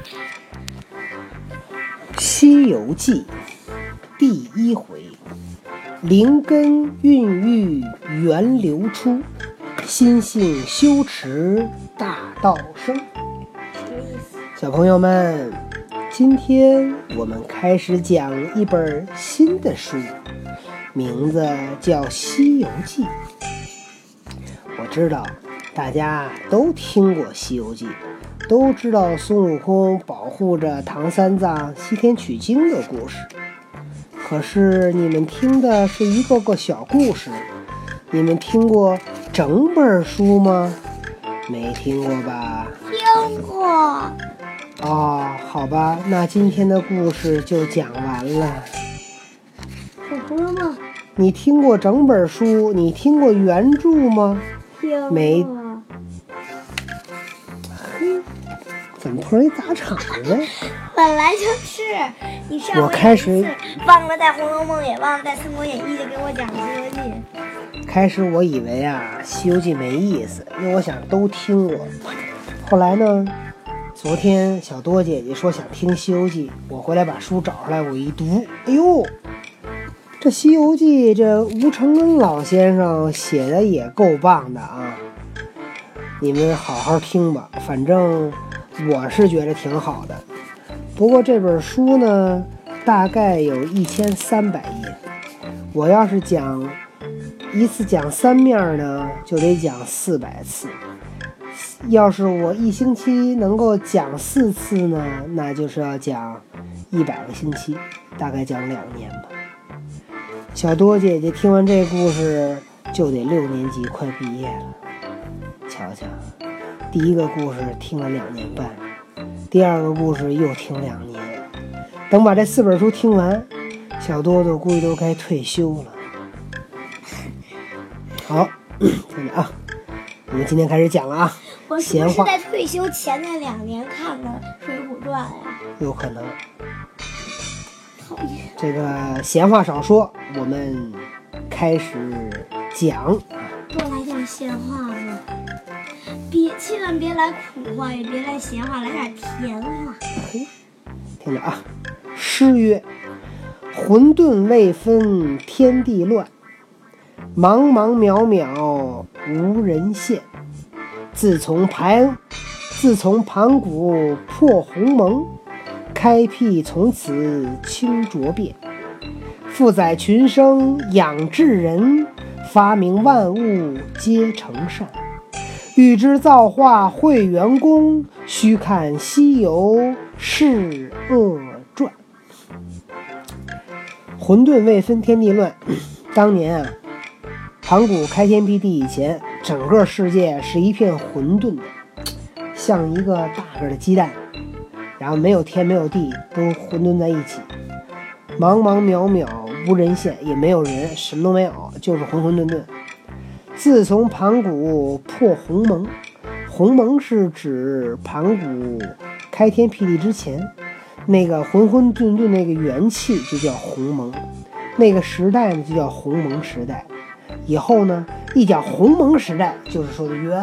《西游记》第一回：灵根孕育源流出，心性修持大道生。小朋友们，今天我们开始讲一本新的书，名字叫《西游记》。我知道大家都听过《西游记》。都知道孙悟空保护着唐三藏西天取经的故事，可是你们听的是一个个小故事，你们听过整本书吗？没听过吧？听过。哦，好吧，那今天的故事就讲完了。小朋友们，你听过整本书？你听过原著吗？听过。没。怎么突然砸场呢？本来就是，你上我开始忘了带《红楼梦》，也忘了带《三国演义》，就给我讲《西游记》。开始我以为啊，《西游记》没意思，因为我想都听过。后来呢，昨天小多姐姐说想听《西游记》，我回来把书找出来，我一读，哎呦，这《西游记》这吴承恩老先生写的也够棒的啊！你们好好听吧，反正。我是觉得挺好的，不过这本书呢，大概有一千三百页。我要是讲一次讲三面呢，就得讲四百次。要是我一星期能够讲四次呢，那就是要讲一百个星期，大概讲两年吧。小多姐姐听完这故事就得六年级，快毕业了。瞧瞧。第一个故事听了两年半，第二个故事又听两年，等把这四本书听完，小多多估计都该退休了。好，听着啊，我们今天开始讲了啊。我是不是在退休前那两年看的《水浒传》呀？有可能。讨厌。这个闲话少说，我们开始讲。多来点闲话吧。别，千万别来苦话，也别来闲话，来点甜话。听着啊，诗曰：“混沌未分天地乱，茫茫渺渺无人现。自从盘，自从盘古破鸿蒙，开辟从此清浊变。负载群生养智人，发明万物皆成善。”欲知造化会元功，须看《西游释厄传》。混沌未分天地乱，当年啊，盘古开天辟地以前，整个世界是一片混沌的，像一个大个的鸡蛋，然后没有天没有地，都混沌在一起，茫茫渺渺无人现，也没有人，什么都没有，就是混混沌沌。自从盘古破鸿蒙，鸿蒙是指盘古开天辟地之前，那个浑混沌沌那个元气就叫鸿蒙，那个时代呢就叫鸿蒙时代。以后呢，一讲鸿蒙时代，就是说的远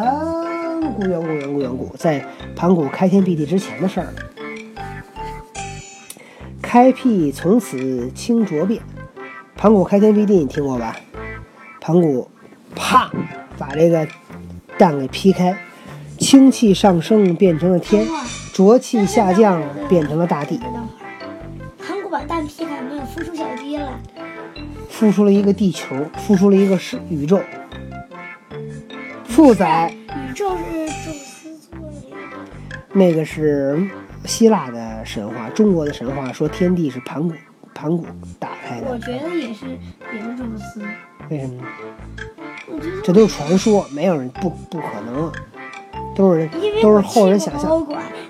古远古远古远古，在盘古开天辟地之前的事儿。开辟从此清浊变，盘古开天辟地你听过吧？盘古。啪，把这个蛋给劈开，氢气上升变成了天，浊气下降变成了大地。盘古把蛋劈开，没有孵出小鸡来，孵出了一个地球，孵出了一个是宇宙。负载宇宙是宙斯做的，那个是希腊的神话，中国的神话说天地是盘古，盘古打开的。我觉得也是，也是宙斯。为什么？这都是传说，没有人不不可能，都是都是后人想象。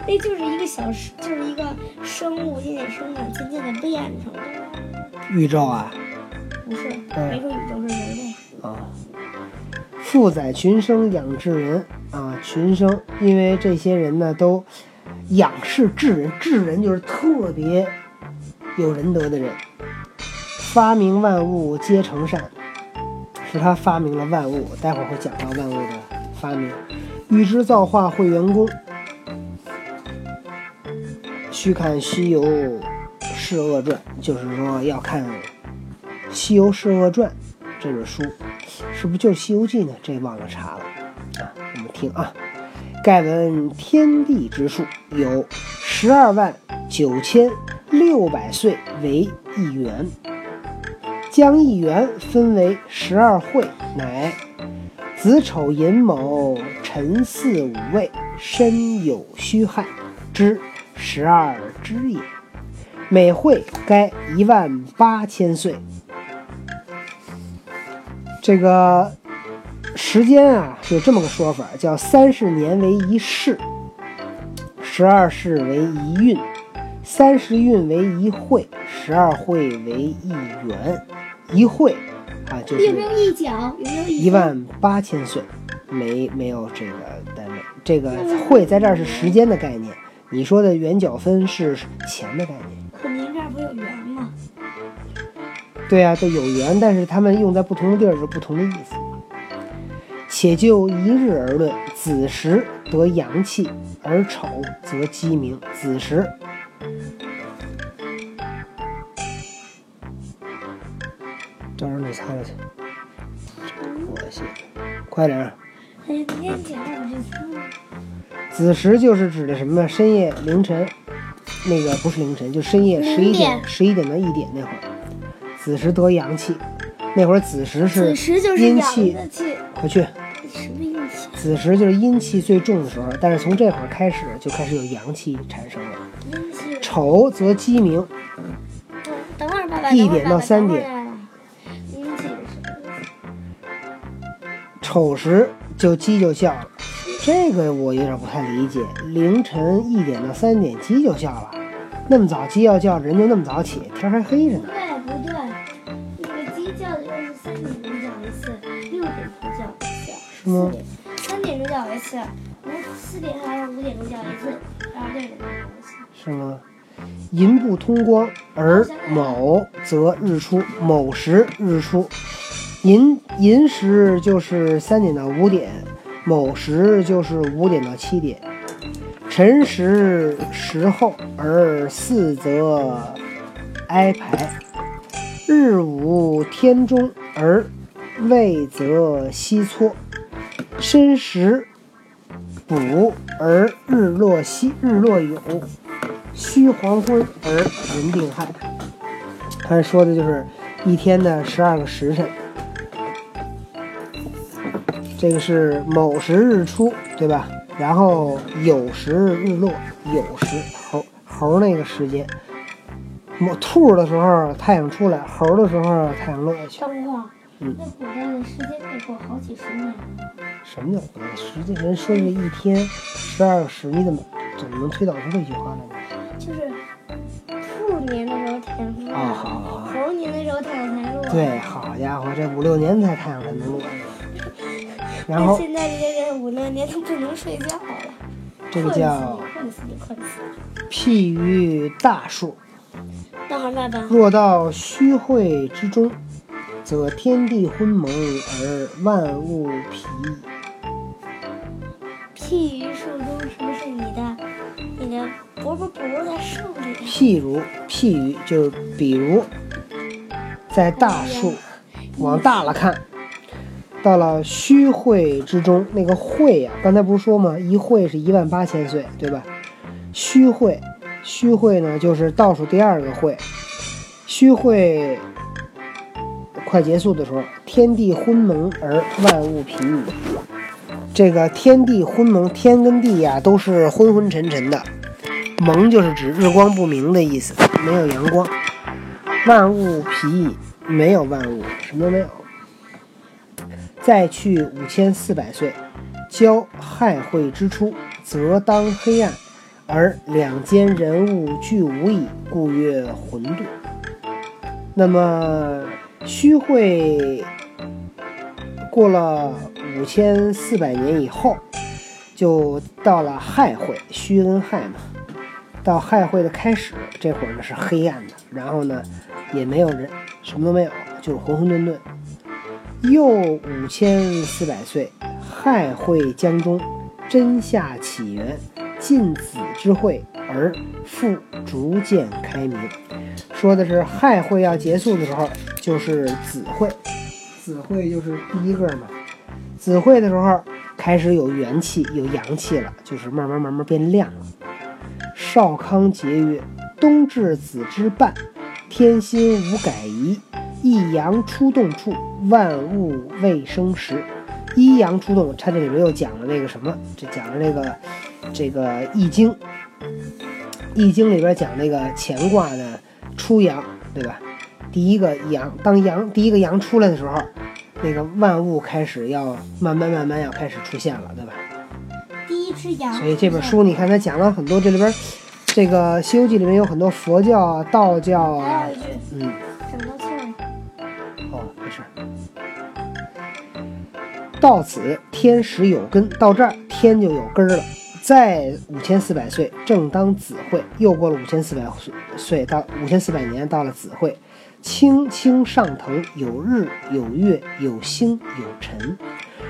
那就是一个小，就是一个生物渐渐生长，渐渐的变成的。宇宙啊？不是，没说宇宙是人类啊。负载群生养智人啊，群生，因为这些人呢都仰视智人，智人就是特别有仁德的人，发明万物皆成善。是他发明了万物，待会儿会讲到万物的发明。预知造化会元功，须看《西游释厄传》，就是说要看《西游释厄传》这本书，是不是就《西游记》呢？这忘了查了啊。我们听啊，盖闻天地之数有十二万九千六百岁为一元，将一元分为十二会，乃子丑寅卯辰巳午未申酉戌亥之十二支也。每会该一万八千岁。这个时间啊，有这么个说法，叫三十年为一世，十二世为一运，三十运为一会，十二会为一元。一会啊，就是有没有一角？有没有一万八千岁，没没有这个单位。这个会在这儿是时间的概念，你说的元角分是钱的概念。可您这儿不有圆吗？对啊，都有圆，但是他们用在不同的地儿是不同的意思。且就一日而论，子时得阳气，而丑则鸡鸣。子时，你擦了去，我去，快点儿。哎呀，您讲我就听。子时就是指的什么？深夜凌晨，那个不是凌晨，就深夜十一点，十一点到一点那会儿，子时得阳气。那会儿子时是阴气，快去。什么阴气？子时就是阴气最重的时候，但是从这会儿开始就开始有阳气产生了。阴气。丑则鸡鸣，嗯等会儿爸爸。一点到三点。丑时就鸡就叫了。这个我有点不太理解，凌晨一点到三点鸡就叫了，那么早鸡要叫，人就那么早起，天还黑着呢。对不对？那个鸡叫的就是三点钟叫一次，六点钟叫一次，是吗四点三点钟叫一次，五四点还是五点钟叫一次，然后六点钟叫一次。是吗？寅不通光，而卯则日出，卯时日出。寅寅时就是三点到五点，卯时就是五点到七点。辰时时后，而巳则哀排。日午天中，而未则西撮。申时补，而日落西日落酉。虚黄昏而人定亥。他说的就是一天的十二个时辰。这个是卯时日出，对吧？然后酉时日落，酉时猴猴那个时间。卯兔的时候太阳出来，猴的时候太阳落下去。等会儿，嗯那古代的时间得过好几十年呢。什么叫古代时间？人说是一天十二个时，你怎么怎么能推导出这句话来呢？就是兔年的时候太阳出来，啊，好好好。猴年的时候太阳才落。对，好家伙，这五六年才太阳才能落呢。然后现在这些人五六年都不能睡觉了，这个叫困死你，困死你，譬于大数，你。等会儿爸爸，若到虚会之中，则天地昏蒙而万物疲矣。譬于树中是不是你的？你的不不不在树里。譬如，譬喻就是比如，在大树往大了看，到了虚会之中，那个会呀、刚才不是说吗？一会是一万八千岁，对吧？虚会，虚会呢就是倒数第二个会，虚会快结束的时候，天地昏蒙而万物疲矣。这个天地昏蒙，天跟地呀、都是昏昏沉沉的，蒙就是指日光不明的意思，没有阳光。万物疲矣，没有万物，什么都没有。再去五千四百岁，交亥会之初，则当黑暗，而两间人物俱无矣，故曰混沌。那么虚会过了五千四百年以后，就到了亥会，虚跟亥嘛。到亥会的开始，这会儿呢是黑暗的，然后呢也没有人，什么都没有，就是浑混沌沌。又五千四百岁，亥会将终，真夏起源，晋子之会，而复逐渐开明。说的是亥会要结束的时候，就是子会，子会就是第一个嘛。子会的时候开始有元气、有阳气了，就是慢慢慢慢变亮了。少康节曰：“冬至子之半，天心无改移，一阳出动处，万物未生时。一阳出动，它这里面又讲了那个什么？这讲了这个这个《易经》，《易经》里边讲那个乾卦的初阳，对吧？第一个阳，当阳第一个阳出来的时候，那个万物开始要慢慢慢慢要开始出现了，对吧？第一只羊。所以这本书你看，它讲了很多，这里边这个《西游记》里面有很多佛教啊、道教啊嗯，到此天时有根，到这儿天就有根了。在五千四百岁，正当子会，又过了五千四百岁，到五千四百年，到了子会。青青上腾，有日有月有星有辰，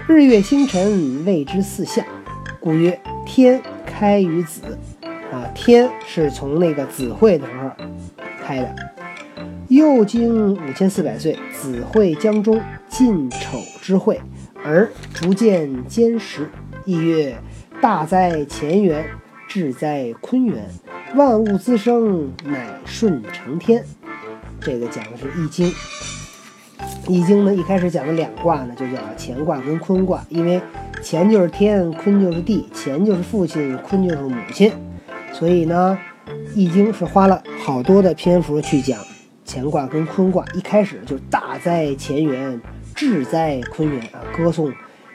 日月星辰谓之四象，故曰天开于子。啊，天是从那个子会的时候开的。又经五千四百岁，子会将终，晋丑之会，而逐渐坚实。亦曰：大哉乾元，至哉坤元，万物滋生，乃顺承天。这个讲的是《易经》。《易经》呢，一开始讲的两卦呢，就叫乾卦跟坤卦，因为乾就是天，坤就是地，乾就是父亲，坤就是母亲，所以呢，《易经》是花了好多的篇幅去讲乾卦跟坤卦。一开始就是大哉乾元，志哉坤元啊，歌颂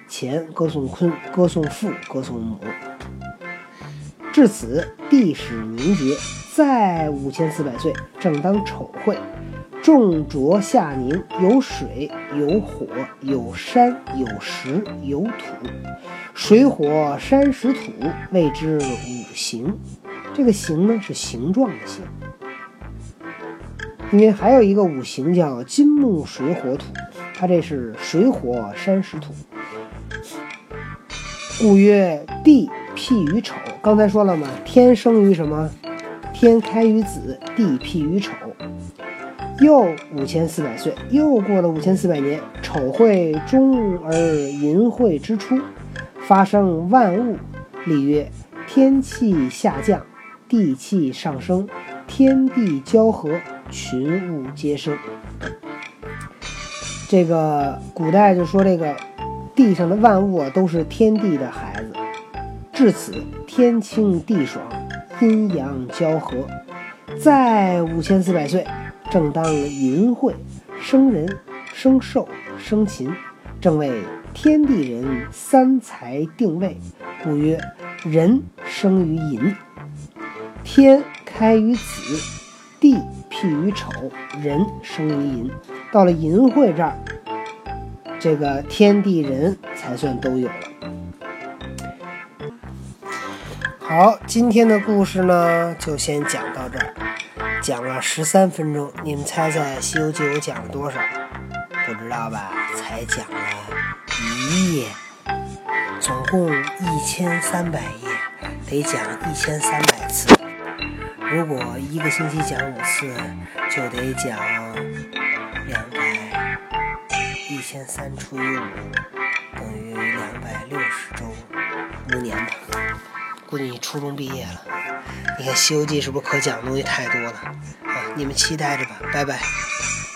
乾，歌颂坤，歌颂父，歌颂母。至此，地始凝结，在五千四百岁，正当丑会，众浊下凝，有水，有火，有山，有石，有土。水火山石土，谓之五行。这个形呢是形状的形，因为还有一个五行叫金木水火土，它这是水火山石土。故曰地辟于丑。刚才说了嘛，天生于什么？天开于子，地辟于丑。又五千四百岁，又过了五千四百年，丑会终而寅会之初，发生万物。立曰：天气下降，地气上升，天地交合，群物皆生。这个古代就说这个地上的万物啊，都是天地的孩子。至此，天清地爽，阴阳交合。在五千四百岁，正当寅会，生人、生寿、生禽，正为天地人三才定位，故曰人生于寅。天开于子，地辟于丑，人生于寅。到了寅会这儿，这个天地人才算都有了。好，今天的故事呢，就先讲到这儿，讲了十三分钟。你们猜猜《西游记》我讲了多少？不知道吧？才讲了一页，总共一千三百页，得讲一千三百次。如果一个星期讲五次，就得讲千三除以五等于两百六十周，五年吧。估计你初中毕业了。你看《西游记》是不是可讲的东西太多了？啊，你们期待着吧，拜拜。